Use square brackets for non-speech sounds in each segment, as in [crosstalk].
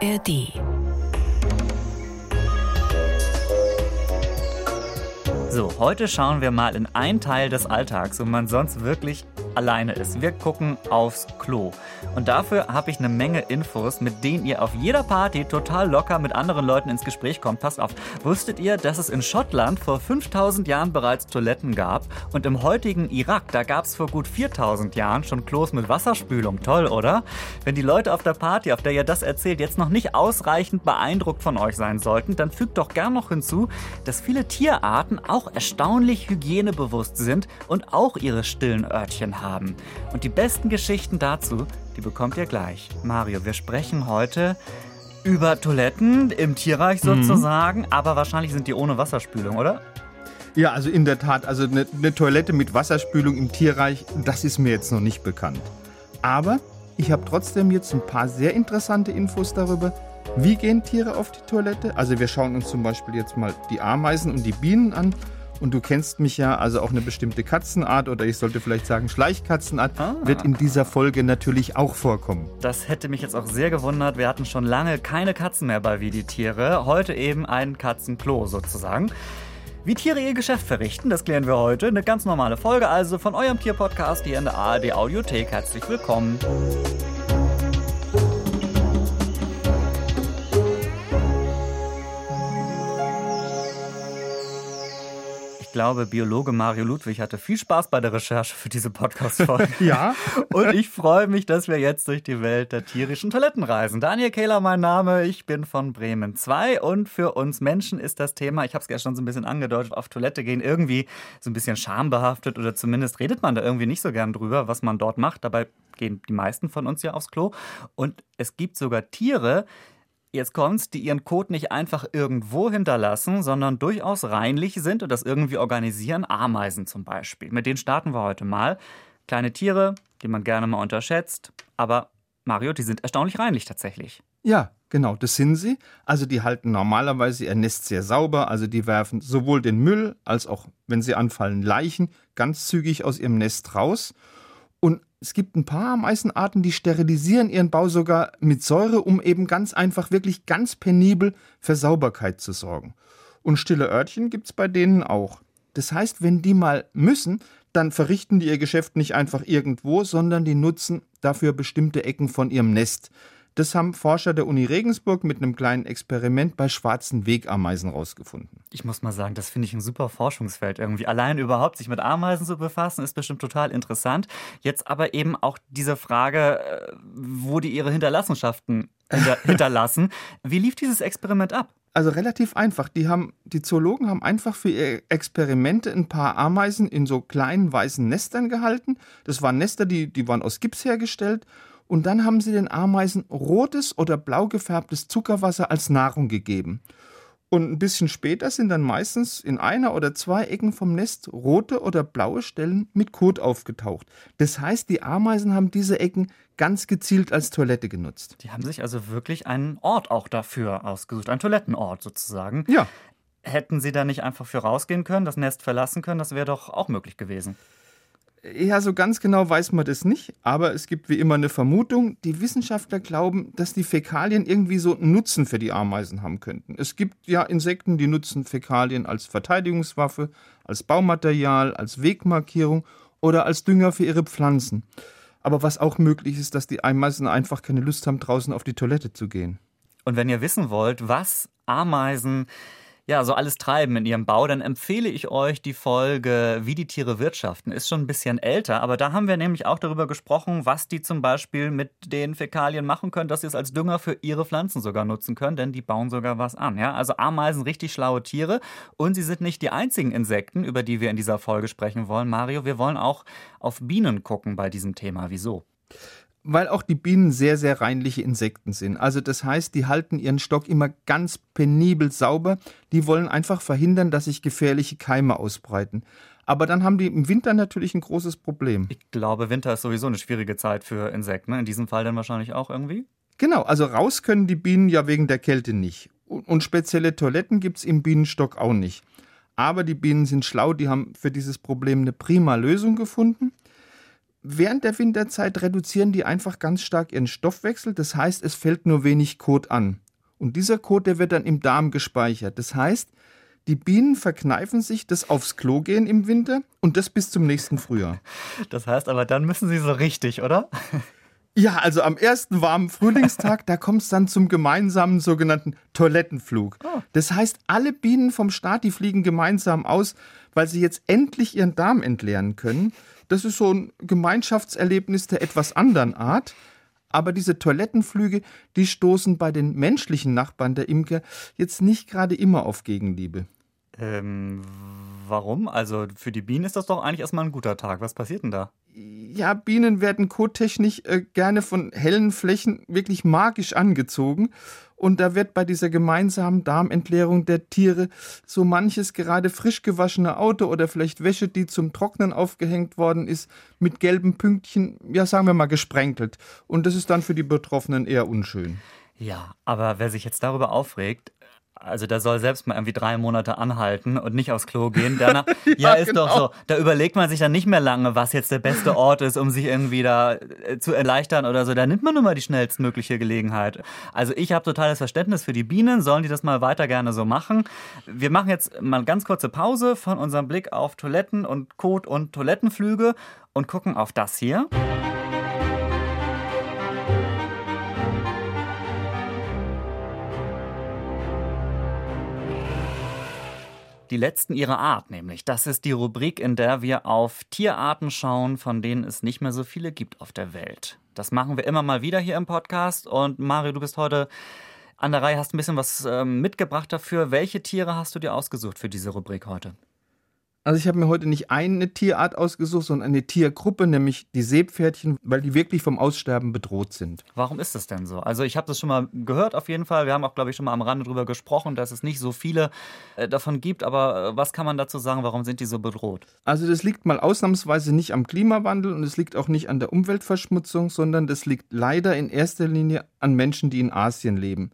ARD. So, heute schauen wir mal in einen Teil des Alltags, wo man sonst wirklich alleine ist. Wir gucken aufs Klo. Und dafür habe ich eine Menge Infos, mit denen ihr auf jeder Party total locker mit anderen Leuten ins Gespräch kommt. Passt auf. Wusstet ihr, dass es in Schottland vor 5000 Jahren bereits Toiletten gab? Und im heutigen Irak, da gab es vor gut 4000 Jahren schon Klos mit Wasserspülung. Toll, oder? Wenn die Leute auf der Party, auf der ihr das erzählt, jetzt noch nicht ausreichend beeindruckt von euch sein sollten, dann fügt doch gern noch hinzu, dass viele Tierarten auch erstaunlich hygienebewusst sind und auch ihre stillen Örtchen haben. Und die besten Geschichten dazu, die bekommt ihr gleich. Mario, wir sprechen heute über Toiletten im Tierreich sozusagen, mhm. aber wahrscheinlich sind die ohne Wasserspülung, oder? Ja, also in der Tat, also eine, eine Toilette mit Wasserspülung im Tierreich, das ist mir jetzt noch nicht bekannt. Aber ich habe trotzdem jetzt ein paar sehr interessante Infos darüber, wie gehen Tiere auf die Toilette. Also wir schauen uns zum Beispiel jetzt mal die Ameisen und die Bienen an und du kennst mich ja, also auch eine bestimmte Katzenart oder ich sollte vielleicht sagen Schleichkatzenart ah. wird in dieser Folge natürlich auch vorkommen. Das hätte mich jetzt auch sehr gewundert. Wir hatten schon lange keine Katzen mehr bei Wie die Tiere. Heute eben ein Katzenklo sozusagen. Wie Tiere ihr Geschäft verrichten, das klären wir heute. Eine ganz normale Folge also von eurem Tierpodcast hier in der ARD Audiothek. Herzlich willkommen. Glaube, Biologe Mario Ludwig hatte viel Spaß bei der Recherche für diese Podcast-Folge. [laughs] ja. Und ich freue mich, dass wir jetzt durch die Welt der tierischen Toiletten reisen. Daniel Kehler, mein Name. Ich bin von Bremen 2 und für uns Menschen ist das Thema, ich habe es ja schon so ein bisschen angedeutet, auf Toilette gehen irgendwie so ein bisschen schambehaftet oder zumindest redet man da irgendwie nicht so gern drüber, was man dort macht. Dabei gehen die meisten von uns ja aufs Klo. Und es gibt sogar Tiere, Jetzt kommt's, die ihren Code nicht einfach irgendwo hinterlassen, sondern durchaus reinlich sind und das irgendwie organisieren. Ameisen zum Beispiel. Mit denen starten wir heute mal. Kleine Tiere, die man gerne mal unterschätzt. Aber Mario, die sind erstaunlich reinlich tatsächlich. Ja, genau, das sind sie. Also die halten normalerweise ihr Nest sehr sauber. Also die werfen sowohl den Müll als auch, wenn sie anfallen, Leichen ganz zügig aus ihrem Nest raus. Und es gibt ein paar Ameisenarten, die sterilisieren ihren Bau sogar mit Säure, um eben ganz einfach, wirklich ganz penibel für Sauberkeit zu sorgen. Und stille Örtchen gibt es bei denen auch. Das heißt, wenn die mal müssen, dann verrichten die ihr Geschäft nicht einfach irgendwo, sondern die nutzen dafür bestimmte Ecken von ihrem Nest. Das haben Forscher der Uni Regensburg mit einem kleinen Experiment bei schwarzen Wegameisen rausgefunden. Ich muss mal sagen, das finde ich ein super Forschungsfeld irgendwie. Allein überhaupt sich mit Ameisen zu befassen, ist bestimmt total interessant. Jetzt aber eben auch diese Frage, äh, wo die ihre Hinterlassenschaften hinter [laughs] hinterlassen. Wie lief dieses Experiment ab? Also relativ einfach. Die, haben, die Zoologen haben einfach für ihre Experimente ein paar Ameisen in so kleinen weißen Nestern gehalten. Das waren Nester, die, die waren aus Gips hergestellt und dann haben sie den Ameisen rotes oder blau gefärbtes Zuckerwasser als Nahrung gegeben. Und ein bisschen später sind dann meistens in einer oder zwei Ecken vom Nest rote oder blaue Stellen mit Kot aufgetaucht. Das heißt, die Ameisen haben diese Ecken ganz gezielt als Toilette genutzt. Die haben sich also wirklich einen Ort auch dafür ausgesucht, einen Toilettenort sozusagen. Ja. Hätten sie da nicht einfach für rausgehen können, das Nest verlassen können, das wäre doch auch möglich gewesen. Ja, so ganz genau weiß man das nicht, aber es gibt wie immer eine Vermutung. Die Wissenschaftler glauben, dass die Fäkalien irgendwie so einen Nutzen für die Ameisen haben könnten. Es gibt ja Insekten, die nutzen Fäkalien als Verteidigungswaffe, als Baumaterial, als Wegmarkierung oder als Dünger für ihre Pflanzen. Aber was auch möglich ist, dass die Ameisen einfach keine Lust haben, draußen auf die Toilette zu gehen. Und wenn ihr wissen wollt, was Ameisen ja, so alles treiben in ihrem Bau, dann empfehle ich euch die Folge Wie die Tiere wirtschaften. Ist schon ein bisschen älter, aber da haben wir nämlich auch darüber gesprochen, was die zum Beispiel mit den Fäkalien machen können, dass sie es als Dünger für ihre Pflanzen sogar nutzen können, denn die bauen sogar was an. Ja? Also Ameisen, richtig schlaue Tiere und sie sind nicht die einzigen Insekten, über die wir in dieser Folge sprechen wollen. Mario, wir wollen auch auf Bienen gucken bei diesem Thema. Wieso? Weil auch die Bienen sehr, sehr reinliche Insekten sind. Also das heißt, die halten ihren Stock immer ganz penibel sauber. Die wollen einfach verhindern, dass sich gefährliche Keime ausbreiten. Aber dann haben die im Winter natürlich ein großes Problem. Ich glaube, Winter ist sowieso eine schwierige Zeit für Insekten. Ne? In diesem Fall dann wahrscheinlich auch irgendwie? Genau, also raus können die Bienen ja wegen der Kälte nicht. Und spezielle Toiletten gibt es im Bienenstock auch nicht. Aber die Bienen sind schlau, die haben für dieses Problem eine prima Lösung gefunden. Während der Winterzeit reduzieren die einfach ganz stark ihren Stoffwechsel. Das heißt, es fällt nur wenig Kot an. Und dieser Kot, der wird dann im Darm gespeichert. Das heißt, die Bienen verkneifen sich das aufs Klo gehen im Winter und das bis zum nächsten Frühjahr. Das heißt aber, dann müssen sie so richtig, oder? Ja, also am ersten warmen Frühlingstag, da kommt es dann zum gemeinsamen sogenannten Toilettenflug. Oh. Das heißt, alle Bienen vom Staat, die fliegen gemeinsam aus, weil sie jetzt endlich ihren Darm entleeren können. Das ist so ein Gemeinschaftserlebnis der etwas anderen Art. Aber diese Toilettenflüge, die stoßen bei den menschlichen Nachbarn der Imker jetzt nicht gerade immer auf Gegenliebe. Ähm, warum? Also für die Bienen ist das doch eigentlich erstmal ein guter Tag. Was passiert denn da? Ja, Bienen werden kottechnisch äh, gerne von hellen Flächen wirklich magisch angezogen. Und da wird bei dieser gemeinsamen Darmentleerung der Tiere so manches gerade frisch gewaschene Auto oder vielleicht Wäsche, die zum Trocknen aufgehängt worden ist, mit gelben Pünktchen, ja sagen wir mal, gesprenkelt. Und das ist dann für die Betroffenen eher unschön. Ja, aber wer sich jetzt darüber aufregt, also der soll selbst mal irgendwie drei Monate anhalten und nicht aufs Klo gehen. [laughs] Danach, ja, ja, ist genau. doch so. Da überlegt man sich dann nicht mehr lange, was jetzt der beste Ort ist, um sich irgendwie da äh, zu erleichtern oder so. Da nimmt man nur mal die schnellstmögliche Gelegenheit. Also ich habe totales Verständnis für die Bienen, sollen die das mal weiter gerne so machen. Wir machen jetzt mal ganz kurze Pause von unserem Blick auf Toiletten und Kot und Toilettenflüge und gucken auf das hier. Die letzten ihrer Art nämlich. Das ist die Rubrik, in der wir auf Tierarten schauen, von denen es nicht mehr so viele gibt auf der Welt. Das machen wir immer mal wieder hier im Podcast. Und Mario, du bist heute an der Reihe, hast ein bisschen was ähm, mitgebracht dafür. Welche Tiere hast du dir ausgesucht für diese Rubrik heute? Also ich habe mir heute nicht eine Tierart ausgesucht, sondern eine Tiergruppe, nämlich die Seepferdchen, weil die wirklich vom Aussterben bedroht sind. Warum ist das denn so? Also ich habe das schon mal gehört auf jeden Fall. Wir haben auch, glaube ich, schon mal am Rande darüber gesprochen, dass es nicht so viele äh, davon gibt. Aber äh, was kann man dazu sagen? Warum sind die so bedroht? Also das liegt mal ausnahmsweise nicht am Klimawandel und es liegt auch nicht an der Umweltverschmutzung, sondern das liegt leider in erster Linie an Menschen, die in Asien leben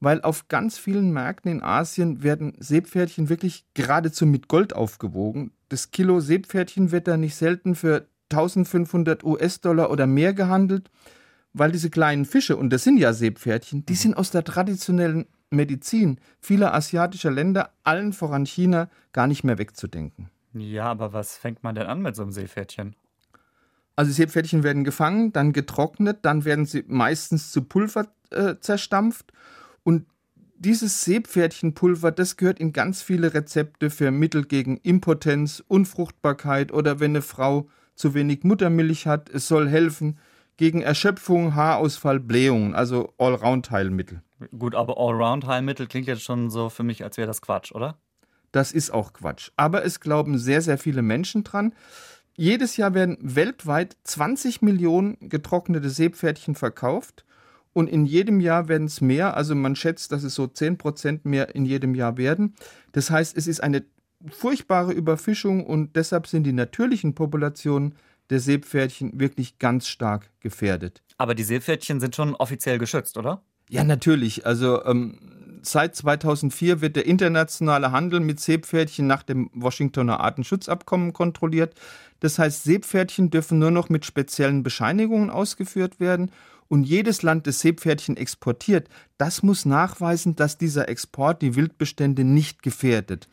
weil auf ganz vielen Märkten in Asien werden Seepferdchen wirklich geradezu mit Gold aufgewogen. Das Kilo Seepferdchen wird da nicht selten für 1500 US-Dollar oder mehr gehandelt, weil diese kleinen Fische, und das sind ja Seepferdchen, die mhm. sind aus der traditionellen Medizin vieler asiatischer Länder, allen voran China, gar nicht mehr wegzudenken. Ja, aber was fängt man denn an mit so einem Seepferdchen? Also Seepferdchen werden gefangen, dann getrocknet, dann werden sie meistens zu Pulver äh, zerstampft und dieses Seepferdchenpulver, das gehört in ganz viele Rezepte für Mittel gegen Impotenz, Unfruchtbarkeit oder wenn eine Frau zu wenig Muttermilch hat. Es soll helfen gegen Erschöpfung, Haarausfall, Blähungen, also Allround-Heilmittel. Gut, aber Allround-Heilmittel klingt jetzt schon so für mich, als wäre das Quatsch, oder? Das ist auch Quatsch. Aber es glauben sehr, sehr viele Menschen dran. Jedes Jahr werden weltweit 20 Millionen getrocknete Seepferdchen verkauft und in jedem Jahr werden es mehr. Also man schätzt, dass es so 10 Prozent mehr in jedem Jahr werden. Das heißt, es ist eine furchtbare Überfischung und deshalb sind die natürlichen Populationen der Seepferdchen wirklich ganz stark gefährdet. Aber die Seepferdchen sind schon offiziell geschützt, oder? Ja, natürlich. Also ähm, seit 2004 wird der internationale Handel mit Seepferdchen nach dem Washingtoner Artenschutzabkommen kontrolliert. Das heißt, Seepferdchen dürfen nur noch mit speziellen Bescheinigungen ausgeführt werden und jedes Land, das Seepferdchen exportiert, das muss nachweisen, dass dieser Export die Wildbestände nicht gefährdet.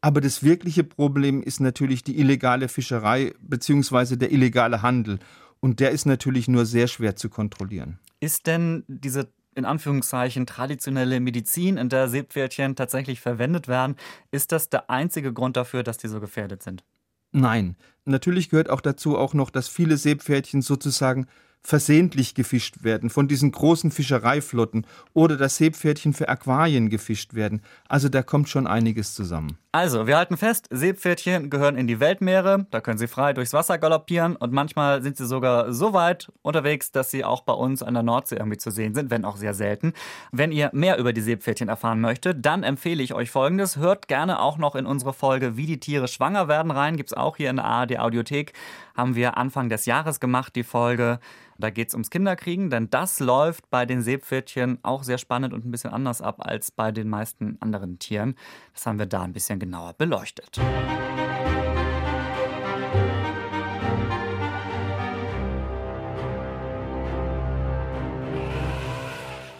Aber das wirkliche Problem ist natürlich die illegale Fischerei bzw. der illegale Handel. Und der ist natürlich nur sehr schwer zu kontrollieren. Ist denn diese in Anführungszeichen traditionelle Medizin, in der Seepferdchen tatsächlich verwendet werden, ist das der einzige Grund dafür, dass die so gefährdet sind? Nein. Natürlich gehört auch dazu auch noch, dass viele Seepferdchen sozusagen versehentlich gefischt werden von diesen großen Fischereiflotten oder das Seepferdchen für Aquarien gefischt werden. Also da kommt schon einiges zusammen. Also, wir halten fest, Seepferdchen gehören in die Weltmeere, da können sie frei durchs Wasser galoppieren und manchmal sind sie sogar so weit unterwegs, dass sie auch bei uns an der Nordsee irgendwie zu sehen sind, wenn auch sehr selten. Wenn ihr mehr über die Seepferdchen erfahren möchtet, dann empfehle ich euch folgendes. Hört gerne auch noch in unsere Folge Wie die Tiere schwanger werden rein, gibt es auch hier in der ARD Audiothek. Haben wir Anfang des Jahres gemacht, die Folge. Da geht es ums Kinderkriegen, denn das läuft bei den Seepferdchen auch sehr spannend und ein bisschen anders ab als bei den meisten anderen Tieren. Das haben wir da ein bisschen nochmal genauer beleuchtet.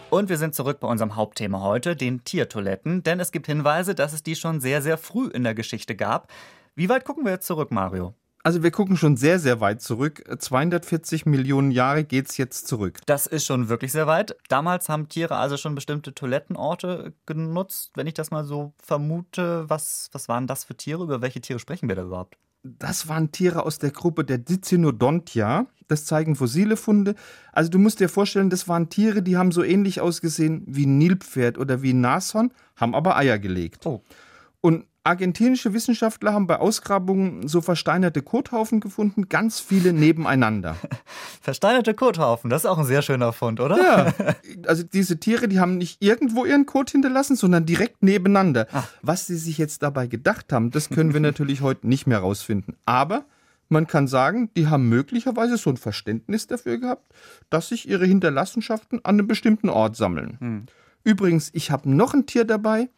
Und wir sind zurück bei unserem Hauptthema heute, den Tiertoiletten, denn es gibt Hinweise, dass es die schon sehr, sehr früh in der Geschichte gab. Wie weit gucken wir jetzt zurück, Mario? Also wir gucken schon sehr, sehr weit zurück. 240 Millionen Jahre geht es jetzt zurück. Das ist schon wirklich sehr weit. Damals haben Tiere also schon bestimmte Toilettenorte genutzt. Wenn ich das mal so vermute, was, was waren das für Tiere? Über welche Tiere sprechen wir da überhaupt? Das waren Tiere aus der Gruppe der Dicynodontia. Das zeigen fossile Funde. Also du musst dir vorstellen, das waren Tiere, die haben so ähnlich ausgesehen wie ein Nilpferd oder wie ein Nashorn, haben aber Eier gelegt. Oh. Und argentinische Wissenschaftler haben bei Ausgrabungen so versteinerte Kothaufen gefunden, ganz viele nebeneinander. [laughs] Versteinerte Kothaufen, das ist auch ein sehr schöner Fund, oder? Ja. [laughs] Also diese Tiere, die haben nicht irgendwo ihren Kot hinterlassen, sondern direkt nebeneinander. Ach. Was sie sich jetzt dabei gedacht haben, das können wir [laughs] natürlich heute nicht mehr rausfinden. Aber man kann sagen, die haben möglicherweise so ein Verständnis dafür gehabt, dass sich ihre Hinterlassenschaften an einem bestimmten Ort sammeln. Hm. Übrigens, ich habe noch ein Tier dabei,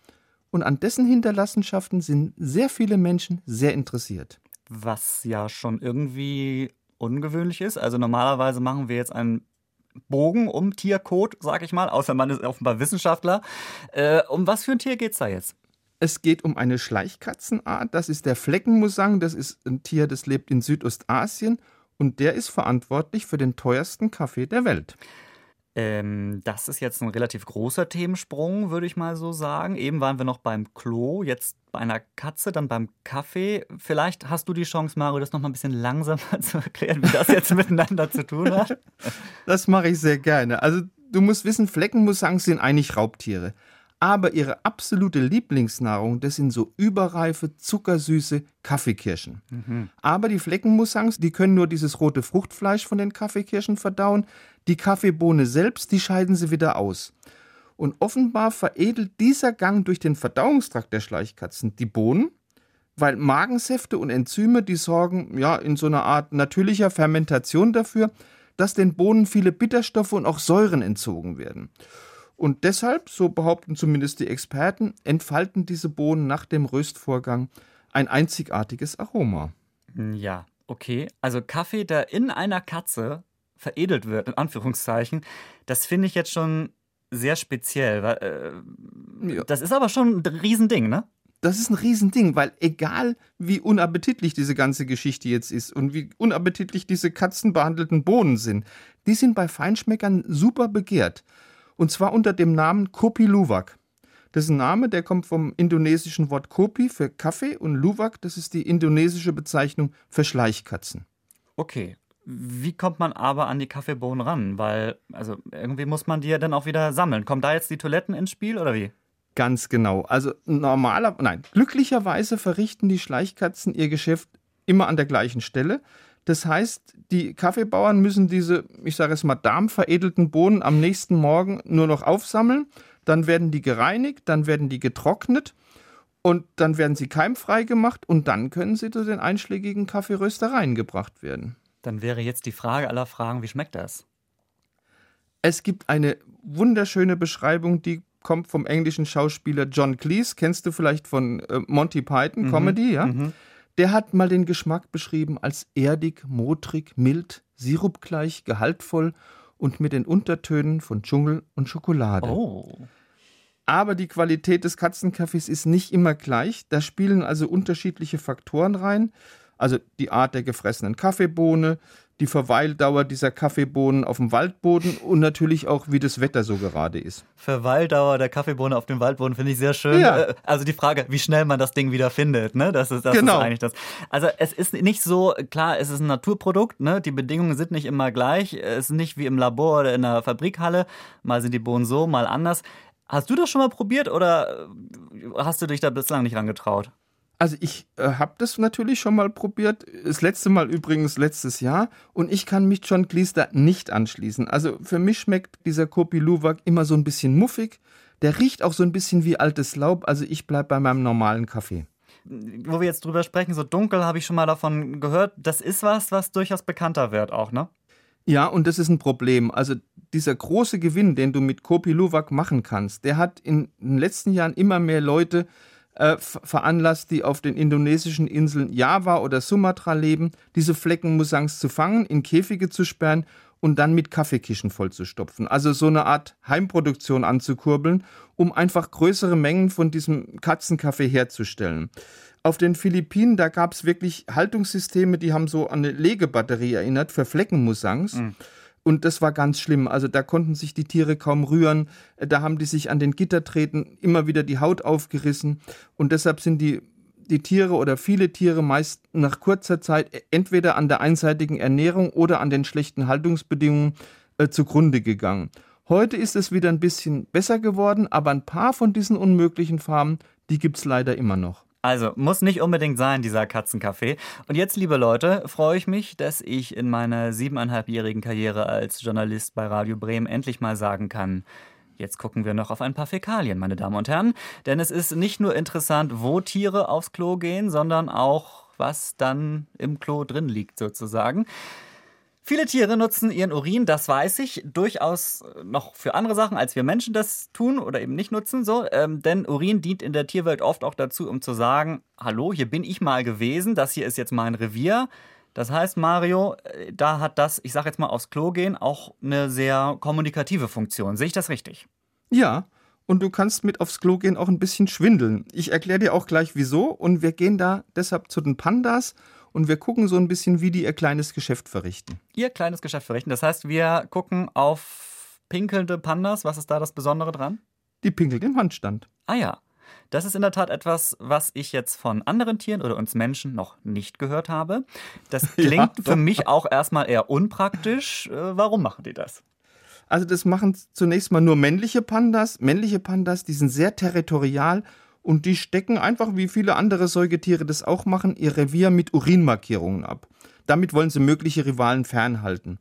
und an dessen Hinterlassenschaften sind sehr viele Menschen sehr interessiert. Was ja schon irgendwie ungewöhnlich ist. Also normalerweise machen wir jetzt einen Bogen um Tiercode, sag ich mal, außer man ist offenbar Wissenschaftler. Äh, um was für ein Tier geht es da jetzt? Es geht um eine Schleichkatzenart. Das ist der Fleckenmusang. Das ist ein Tier, das lebt in Südostasien und der ist verantwortlich für den teuersten Kaffee der Welt. Ähm, das ist jetzt ein relativ großer Themensprung, würde ich mal so sagen. Eben waren wir noch beim Klo, jetzt bei einer Katze, dann beim Kaffee. Vielleicht hast du die Chance, Mario, das noch mal ein bisschen langsamer [laughs] zu erklären, wie das jetzt miteinander zu tun hat. [laughs] Das mache ich sehr gerne. Also du musst wissen, Fleckenmusangs sind eigentlich Raubtiere. Aber ihre absolute Lieblingsnahrung, das sind so überreife, zuckersüße Kaffeekirschen. Mhm. Aber die Fleckenmusangs, die können nur dieses rote Fruchtfleisch von den Kaffeekirschen verdauen. Die Kaffeebohne selbst, die scheiden sie wieder aus. Und offenbar veredelt dieser Gang durch den Verdauungstrakt der Schleichkatzen die Bohnen, weil Magensäfte und Enzyme, die sorgen ja in so einer Art natürlicher Fermentation dafür, dass den Bohnen viele Bitterstoffe und auch Säuren entzogen werden. Und deshalb, so behaupten zumindest die Experten, entfalten diese Bohnen nach dem Röstvorgang ein einzigartiges Aroma. Ja, okay. Also Kaffee, der in einer Katze veredelt wird, in Anführungszeichen, das finde ich jetzt schon sehr speziell. Weil, äh, ja. Das ist aber schon ein Riesending, ne? Das ist ein Riesending, weil egal wie unappetitlich diese ganze Geschichte jetzt ist und wie unappetitlich diese katzenbehandelten Bohnen sind, die sind bei Feinschmeckern super begehrt. Und zwar unter dem Namen Kopi Luwak. Das ist ein Name, der kommt vom indonesischen Wort Kopi für Kaffee und Luwak, das ist die indonesische Bezeichnung für Schleichkatzen. Okay. Wie kommt man aber an die Kaffeebohnen ran? Weil, also irgendwie muss man die ja dann auch wieder sammeln. Kommen da jetzt die Toiletten ins Spiel oder wie? Ganz genau. Also normaler, nein, glücklicherweise verrichten die Schleichkatzen ihr Geschäft immer an der gleichen Stelle. Das heißt, die Kaffeebauern müssen diese, ich sage es mal, darmveredelten Bohnen am nächsten Morgen nur noch aufsammeln. Dann werden die gereinigt, dann werden die getrocknet und dann werden sie keimfrei gemacht und dann können sie zu den einschlägigen Kaffeeröstereien gebracht werden. Dann wäre jetzt die Frage aller Fragen, wie schmeckt das? Es gibt eine wunderschöne Beschreibung, die kommt vom englischen Schauspieler John Cleese, kennst du vielleicht von äh, Monty Python mhm. Comedy, ja? Mhm. Der hat mal den Geschmack beschrieben als erdig, modrig, mild, sirupgleich, gehaltvoll und mit den Untertönen von Dschungel und Schokolade. Oh. Aber die Qualität des Katzenkaffees ist nicht immer gleich. Da spielen also unterschiedliche Faktoren rein. Also die Art der gefressenen Kaffeebohne, die Verweildauer dieser Kaffeebohnen auf dem Waldboden und natürlich auch, wie das Wetter so gerade ist. Verweildauer der Kaffeebohne auf dem Waldboden finde ich sehr schön. Ja. Äh, also die Frage, wie schnell man das Ding wieder findet, ne? Das ist, das genau. ist eigentlich das. Also es ist nicht so, klar, es ist ein Naturprodukt, ne? Die Bedingungen sind nicht immer gleich. Es ist nicht wie im Labor oder in der Fabrikhalle. Mal sind die Bohnen so, mal anders. Hast du das schon mal probiert oder hast du dich da bislang nicht rangetraut? Also ich äh, habe das natürlich schon mal probiert. Das letzte Mal übrigens letztes Jahr. Und ich kann mich John Cleese nicht anschließen. Also für mich schmeckt dieser Kopi Luwak immer so ein bisschen muffig. Der riecht auch so ein bisschen wie altes Laub. Also ich bleibe bei meinem normalen Kaffee. Wo wir jetzt drüber sprechen, so dunkel habe ich schon mal davon gehört. Das ist was, was durchaus bekannter wird auch, ne? Ja, und das ist ein Problem. Also dieser große Gewinn, den du mit Kopi Luwak machen kannst, der hat in den letzten Jahren immer mehr Leute äh, veranlasst, die auf den indonesischen Inseln Java oder Sumatra leben, diese Fleckenmusangs zu fangen, in Käfige zu sperren und dann mit Kaffeekischen vollzustopfen. Also so eine Art Heimproduktion anzukurbeln, um einfach größere Mengen von diesem Katzenkaffee herzustellen. Auf den Philippinen, da gab es wirklich Haltungssysteme, die haben so an eine Legebatterie erinnert für Fleckenmusangs. Mhm. Und das war ganz schlimm. Also da konnten sich die Tiere kaum rühren. Da haben die sich an den Gittertreten immer wieder die Haut aufgerissen. Und deshalb sind die, die Tiere oder viele Tiere meist nach kurzer Zeit entweder an der einseitigen Ernährung oder an den schlechten Haltungsbedingungen äh, zugrunde gegangen. Heute ist es wieder ein bisschen besser geworden, aber ein paar von diesen unmöglichen Farmen, die gibt es leider immer noch. Also, muss nicht unbedingt sein, dieser Katzenkaffee. Und jetzt, liebe Leute, freue ich mich, dass ich in meiner siebeneinhalbjährigen Karriere als Journalist bei Radio Bremen endlich mal sagen kann, Jetzt gucken wir noch auf ein paar Fäkalien, meine Damen und Herren. Denn es ist nicht nur interessant, wo Tiere aufs Klo gehen, sondern auch, was dann im Klo drin liegt, sozusagen. Viele Tiere nutzen ihren Urin, das weiß ich, durchaus noch für andere Sachen, als wir Menschen das tun oder eben nicht nutzen, so. Ähm, denn Urin dient in der Tierwelt oft auch dazu, um zu sagen: Hallo, hier bin ich mal gewesen, das hier ist jetzt mein Revier. Das heißt, Mario, äh, da hat das, ich sag jetzt mal aufs Klo gehen, auch eine sehr kommunikative Funktion. Sehe ich das richtig? Ja, und du kannst mit aufs Klo gehen auch ein bisschen schwindeln. Ich erkläre dir auch gleich wieso und wir gehen da deshalb zu den Pandas und wir gucken so ein bisschen, wie die ihr kleines Geschäft verrichten. Ihr kleines Geschäft verrichten. Das heißt, wir gucken auf pinkelnde Pandas. Was ist da das Besondere dran? Die pinkelt im Handstand. Ah ja. Das ist in der Tat etwas, was ich jetzt von anderen Tieren oder uns Menschen noch nicht gehört habe. Das [laughs] klingt ja, für mich auch erstmal eher unpraktisch. Äh, warum machen die das? Also das machen zunächst mal nur männliche Pandas. Männliche Pandas, die sind sehr territorial und die stecken einfach, wie viele andere Säugetiere das auch machen, ihr Revier mit Urinmarkierungen ab. Damit wollen sie mögliche Rivalen fernhalten.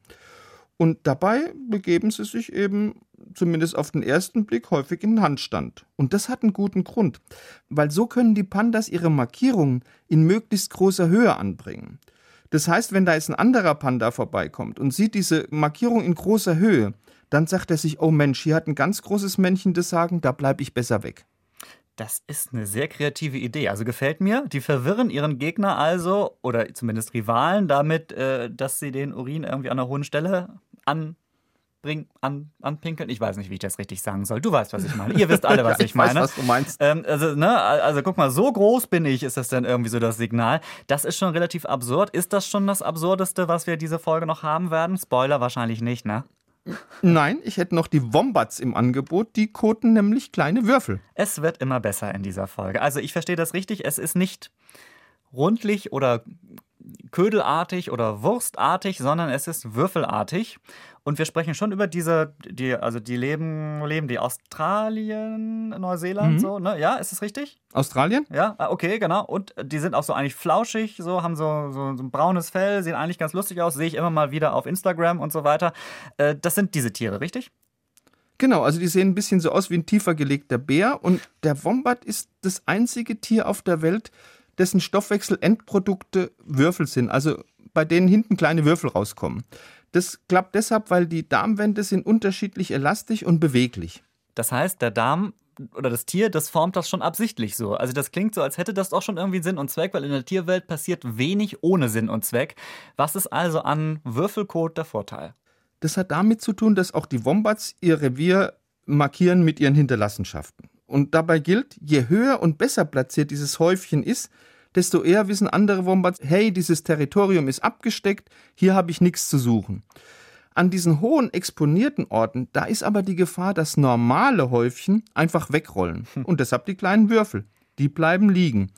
Und dabei begeben sie sich eben, zumindest auf den ersten Blick, häufig in den Handstand. Und das hat einen guten Grund, weil so können die Pandas ihre Markierungen in möglichst großer Höhe anbringen. Das heißt, wenn da jetzt ein anderer Panda vorbeikommt und sieht diese Markierung in großer Höhe, dann sagt er sich, oh Mensch, hier hat ein ganz großes Männchen das Sagen, da bleibe ich besser weg. Das ist eine sehr kreative Idee. Also gefällt mir. Die verwirren ihren Gegner also, oder zumindest Rivalen, damit, äh, dass sie den Urin irgendwie an einer hohen Stelle anbringen, an, anpinkeln. Ich weiß nicht, wie ich das richtig sagen soll. Du weißt, was ich meine. Ihr wisst alle, [laughs] was ja, ich, ich meine. Weiß, was du meinst. Ähm, also, ne, also guck mal, so groß bin ich, ist das dann irgendwie so das Signal. Das ist schon relativ absurd. Ist das schon das Absurdeste, was wir diese Folge noch haben werden? Spoiler wahrscheinlich nicht, ne? Nein, ich hätte noch die Wombats im Angebot. Die koten nämlich kleine Würfel. Es wird immer besser in dieser Folge. Also ich verstehe das richtig. Es ist nicht rundlich oder ködelartig oder wurstartig, sondern es ist würfelartig. Und wir sprechen schon über diese, die, also die leben, leben die Australien, Neuseeland, mhm. so, ne? Ja, ist das richtig? Australien? Ja, ah, okay, genau. Und die sind auch so eigentlich flauschig, so, haben so, so, so ein braunes Fell, sehen eigentlich ganz lustig aus, sehe ich immer mal wieder auf Instagram und so weiter. Äh, das sind diese Tiere, richtig? Genau, also die sehen ein bisschen so aus wie ein tiefer gelegter Bär und der Wombat ist das einzige Tier auf der Welt, dessen Stoffwechselendprodukte Würfel sind, also bei denen hinten kleine Würfel rauskommen. Das klappt deshalb, weil die Darmwände sind unterschiedlich elastisch und beweglich. Das heißt, der Darm oder das Tier, das formt das schon absichtlich so. Also das klingt so, als hätte das doch schon irgendwie Sinn und Zweck, weil in der Tierwelt passiert wenig ohne Sinn und Zweck. Was ist also an Würfelkot der Vorteil? Das hat damit zu tun, dass auch die Wombats ihr Revier markieren mit ihren Hinterlassenschaften. Und dabei gilt, je höher und besser platziert dieses Häufchen ist, desto eher wissen andere Wombats, hey, dieses Territorium ist abgesteckt, hier habe ich nichts zu suchen. An diesen hohen exponierten Orten, da ist aber die Gefahr, dass normale Häufchen einfach wegrollen. Hm. Und deshalb die kleinen Würfel. Die bleiben liegen.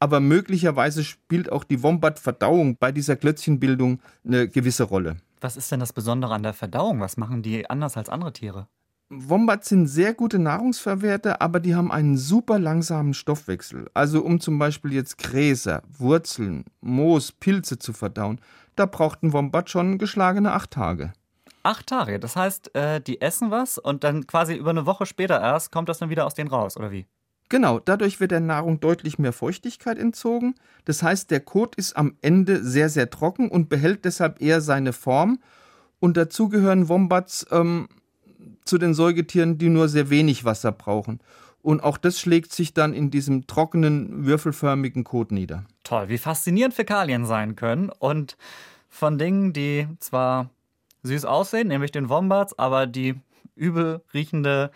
Aber möglicherweise spielt auch die Wombat-Verdauung bei dieser Klötzchenbildung eine gewisse Rolle. Was ist denn das Besondere an der Verdauung? Was machen die anders als andere Tiere? Wombats sind sehr gute Nahrungsverwerter, aber die haben einen super langsamen Stoffwechsel. Also um zum Beispiel jetzt Gräser, Wurzeln, Moos, Pilze zu verdauen, da braucht ein Wombat schon geschlagene acht Tage. Acht Tage, das heißt, äh, die essen was und dann quasi über eine Woche später erst kommt das dann wieder aus denen raus, oder wie? Genau, dadurch wird der Nahrung deutlich mehr Feuchtigkeit entzogen. Das heißt, der Kot ist am Ende sehr, sehr trocken und behält deshalb eher seine Form. Und dazu gehören Wombats ähm, zu den Säugetieren, die nur sehr wenig Wasser brauchen. Und auch das schlägt sich dann in diesem trockenen, würfelförmigen Kot nieder. Toll, wie faszinierend Fäkalien sein können und von Dingen, die zwar süß aussehen, nämlich den Wombats, aber die übel riechende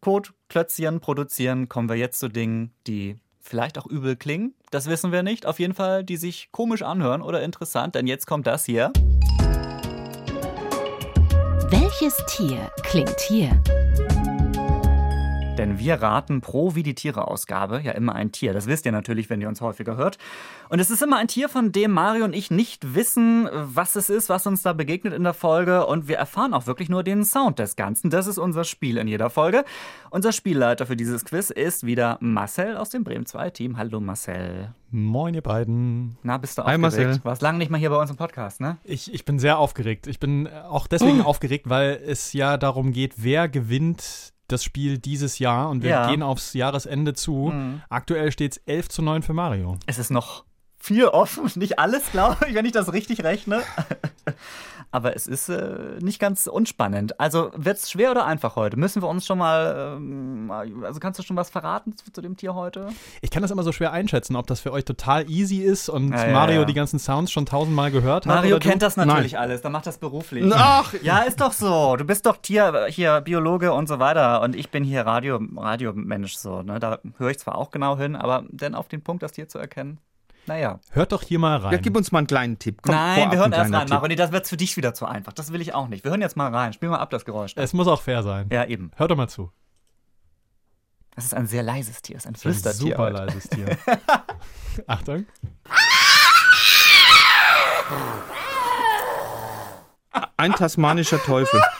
Kotklötzchen produzieren, kommen wir jetzt zu Dingen, die vielleicht auch übel klingen. Das wissen wir nicht. Auf jeden Fall, die sich komisch anhören oder interessant, denn jetzt kommt das hier. Welches Tier klingt hier? Denn wir raten pro Wie die Tiere-Ausgabe ja immer ein Tier. Das wisst ihr natürlich, wenn ihr uns häufiger hört. Und es ist immer ein Tier, von dem Mario und ich nicht wissen, was es ist, was uns da begegnet in der Folge. Und wir erfahren auch wirklich nur den Sound des Ganzen. Das ist unser Spiel in jeder Folge. Unser Spielleiter für dieses Quiz ist wieder Marcel aus dem Bremen 2 Team. Hallo Marcel. Moin, ihr beiden. Na, bist du Hi, aufgeregt? Marcel. Warst lange nicht mal hier bei uns im Podcast, ne? Ich, ich bin sehr aufgeregt. Ich bin auch deswegen aufgeregt, weil es ja darum geht, wer gewinnt das Spiel dieses Jahr und wir Ja. gehen aufs Jahresende zu. Mhm. Aktuell steht es 11 zu 9 für Mario. Es ist noch viel offen. [laughs] Nicht alles, glaube ich, wenn ich das richtig rechne. [laughs] Aber es ist äh, nicht ganz unspannend. Also wird es schwer oder einfach heute? Müssen wir uns schon mal. Ähm, also kannst du schon was verraten zu, zu dem Tier heute? Ich kann das immer so schwer einschätzen, ob das für euch total easy ist und Ja, ja, Mario ja. die ganzen Sounds schon tausendmal gehört hat. Mario oder du? kennt das natürlich alles. Der macht das beruflich. Ach, Ja, ist doch so. Du bist doch Tier, hier Biologe und so weiter. Und ich bin hier Radio, Radiomensch so. Ne? Da höre ich zwar auch genau hin, aber denn auf den Punkt, das Tier zu erkennen. Naja. Hört doch hier mal rein. ja, gib uns mal einen kleinen Tipp. Komm, Nein, wir hören erst rein. Nee, das wird für dich wieder zu einfach. Das will ich auch nicht. Wir hören jetzt mal rein. Spiel mal ab das Geräusch. es muss auch fair sein. Ja, eben. Hört doch mal zu. Das ist ein sehr leises Tier. Es ist ein Das ist ein Flüstertier. super heute. leises Tier. [laughs] Achtung. Ein tasmanischer Teufel. [laughs]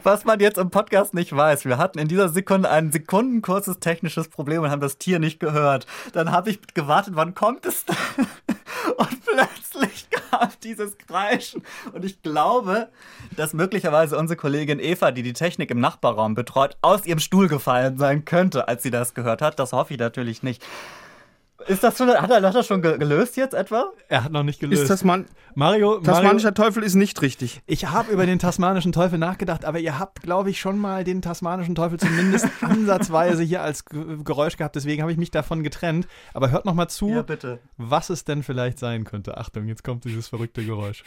[laughs] Was man jetzt im Podcast nicht weiß, wir hatten in dieser Sekunde ein sekundenkurzes technisches Problem und haben das Tier nicht gehört. Dann habe ich gewartet, wann kommt es denn? [laughs] Und plötzlich kam dieses Kreischen. Und ich glaube, dass möglicherweise unsere Kollegin Eva, die die Technik im Nachbarraum betreut, aus ihrem Stuhl gefallen sein könnte, als sie das gehört hat. Das hoffe ich natürlich nicht. Ist das schon, hat er hat er schon ge- gelöst jetzt etwa? Er hat noch nicht gelöst. Ist Tasman Mario, Mario, tasmanischer Teufel ist nicht richtig. Ich habe über den tasmanischen Teufel nachgedacht, aber ihr habt, glaube ich, schon mal den tasmanischen Teufel zumindest [laughs] ansatzweise hier als Ge- Geräusch gehabt. Deswegen habe ich mich davon getrennt. Aber hört noch mal zu, bitte. was es denn vielleicht sein könnte. Achtung, jetzt kommt dieses verrückte Geräusch.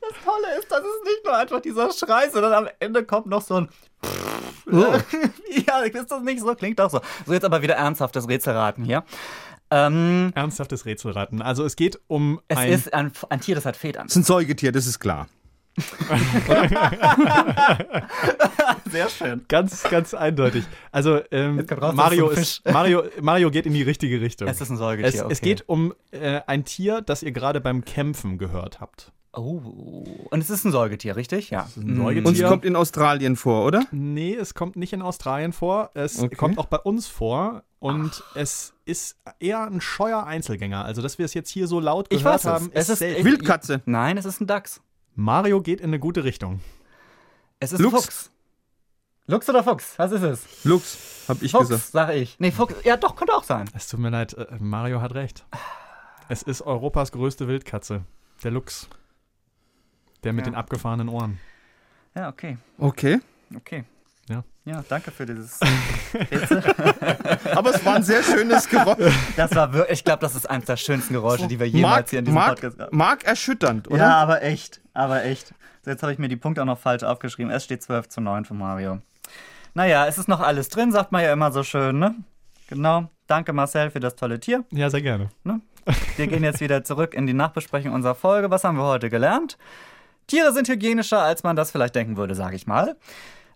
Das Tolle ist, das ist nicht nur einfach dieser Schrei, sondern am Ende kommt noch so ein. Oh. [laughs] ja, ist das nicht so? Klingt auch so. So, jetzt aber wieder ernsthaftes Rätselraten hier. Ähm, Ernsthaftes Rätselraten. Also es geht um es ein... ist ein, ein Tier, das hat Federn. Das ist ein Säugetier, das ist klar. [laughs] Sehr schön. Ganz, ganz eindeutig. Also ähm, raus, Mario, ist, Mario, Mario geht in die richtige Richtung. Es ist ein Säugetier. es, okay. es geht um äh, ein Tier, das ihr gerade beim Kämpfen gehört habt. Oh. Und es ist ein Säugetier, richtig? Ja. ist ein Säugetier. Und es kommt in Australien vor, oder? Nee, es kommt nicht in Australien vor. Es Okay. kommt auch bei uns vor. Und es ist eher ein scheuer Einzelgänger. Also, dass wir es jetzt hier so laut Ich gehört weiß es. haben, Es ist, ist- ich- Wildkatze. Nein, es ist ein Dachs. Mario geht in eine gute Richtung. Es ist Luchs. ein Fuchs. Luchs oder Fuchs? Was ist es? Lux, hab ich Fuchs, gesagt. sag ich. Nee, Fuchs. Ja, doch, könnte auch sein. Es tut mir leid, äh, Mario hat recht. Es ist Europas größte Wildkatze. Der Luchs. Der mit Ja. den abgefahrenen Ohren. Ja, okay. Okay. Okay. Ja. Ja, danke für dieses. [laughs] [laughs] Aber es war ein sehr schönes Geräusch. Das war wirklich, ich glaube, das ist eines der schönsten Geräusche, die wir jemals Mark, hier in diesem Mark, Podcast haben. Mark erschütternd, oder? Ja, aber echt, aber echt. So, jetzt habe ich mir die Punkte auch noch falsch aufgeschrieben. Es steht 12 zu 9 für Mario. Naja, es ist noch alles drin, sagt man ja immer so schön, ne? Genau. Danke, Marcel, für das tolle Tier. Ja, sehr gerne. Wir gehen jetzt wieder zurück in die Nachbesprechung unserer Folge. Was haben wir heute gelernt? Tiere sind hygienischer, als man das vielleicht denken würde, sage ich mal.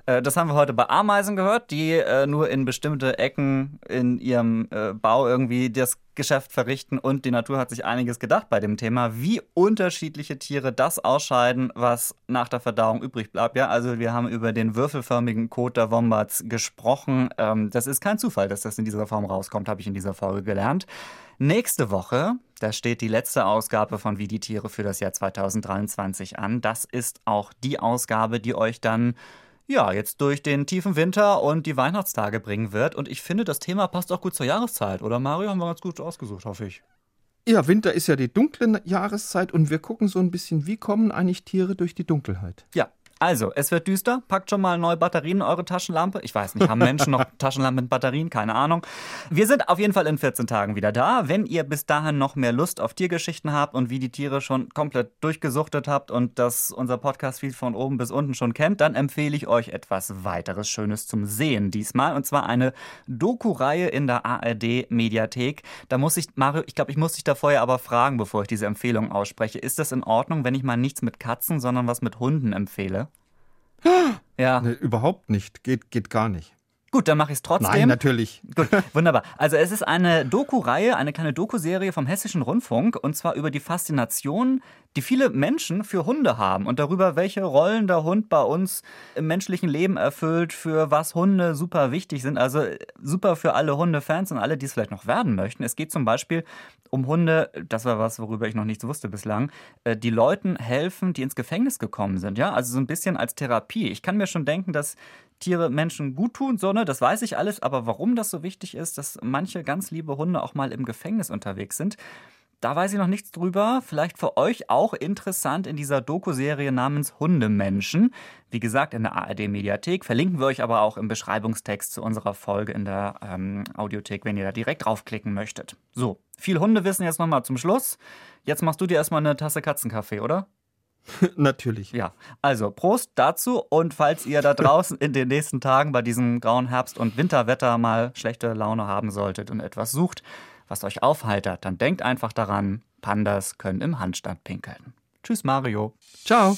Äh, Das haben wir heute bei Ameisen gehört, die äh, nur in bestimmte Ecken in ihrem äh, Bau irgendwie das Geschäft verrichten. Und die Natur hat sich einiges gedacht bei dem Thema, wie unterschiedliche Tiere das ausscheiden, was nach der Verdauung übrig bleibt. Ja, also wir haben über den würfelförmigen Kot der Wombats gesprochen. Ähm, das ist kein Zufall, dass das in dieser Form rauskommt, habe ich in dieser Folge gelernt. Nächste Woche, da steht die letzte Ausgabe von Wie die Tiere für das Jahr 2023 an. Das ist auch die Ausgabe, die euch dann ja, jetzt durch den tiefen Winter und die Weihnachtstage bringen wird. Und ich finde, das Thema passt auch gut zur Jahreszeit, oder Mario? Haben wir ganz gut ausgesucht, hoffe ich. Ja, Winter ist ja die dunkle Jahreszeit und wir gucken so ein bisschen, wie kommen eigentlich Tiere durch die Dunkelheit. Ja, Also, es wird düster. Packt schon mal neue Batterien in eure Taschenlampe. Ich weiß nicht, haben Menschen noch [laughs] Taschenlampen mit Batterien? Keine Ahnung. Wir sind auf jeden Fall in 14 Tagen wieder da. Wenn ihr bis dahin noch mehr Lust auf Tiergeschichten habt und wie die Tiere schon komplett durchgesuchtet habt und das unser Podcast-Feed von oben bis unten schon kennt, dann empfehle ich euch etwas weiteres Schönes zum Sehen diesmal. Und zwar eine Doku-Reihe in der ARD-Mediathek. Da muss ich, Mario, ich glaube, ich muss dich da vorher aber fragen, bevor ich diese Empfehlung ausspreche. Ist das in Ordnung, wenn ich mal nichts mit Katzen, sondern was mit Hunden empfehle? Ja. Nee, überhaupt nicht. Geht, geht gar nicht. Gut, dann mache ich es trotzdem. Nein, natürlich. Gut, wunderbar. Also es ist eine Doku-Reihe, eine kleine Doku-Serie vom Hessischen Rundfunk und zwar über die Faszination, die viele Menschen für Hunde haben und darüber, welche Rollen der Hund bei uns im menschlichen Leben erfüllt, für was Hunde super wichtig sind. Also super für alle Hundefans und alle, die es vielleicht noch werden möchten. Es geht zum Beispiel um Hunde, das war was, worüber ich noch nichts wusste bislang, äh, die Leuten helfen, die ins Gefängnis gekommen sind. Ja, also so ein bisschen als Therapie. Ich kann mir schon denken, dass Tiere Menschen gut tun, so, ne? Das weiß ich alles, aber warum das so wichtig ist, dass manche ganz liebe Hunde auch mal im Gefängnis unterwegs sind, da weiß ich noch nichts drüber. Vielleicht für euch auch interessant in dieser Doku-Serie namens Hundemenschen. Wie gesagt, in der ARD-Mediathek. Verlinken wir euch aber auch im Beschreibungstext zu unserer Folge in der ähm, Audiothek, wenn ihr da direkt draufklicken möchtet. So, viel Hundewissen jetzt nochmal zum Schluss. Jetzt machst du dir erstmal eine Tasse Katzenkaffee, oder? [laughs] Natürlich. Ja, also Prost dazu und falls ihr da draußen in den nächsten Tagen bei diesem grauen Herbst- und Winterwetter mal schlechte Laune haben solltet und etwas sucht, was euch aufheitert, dann denkt einfach daran, Pandas können im Handstand pinkeln. Tschüss Mario. Ciao.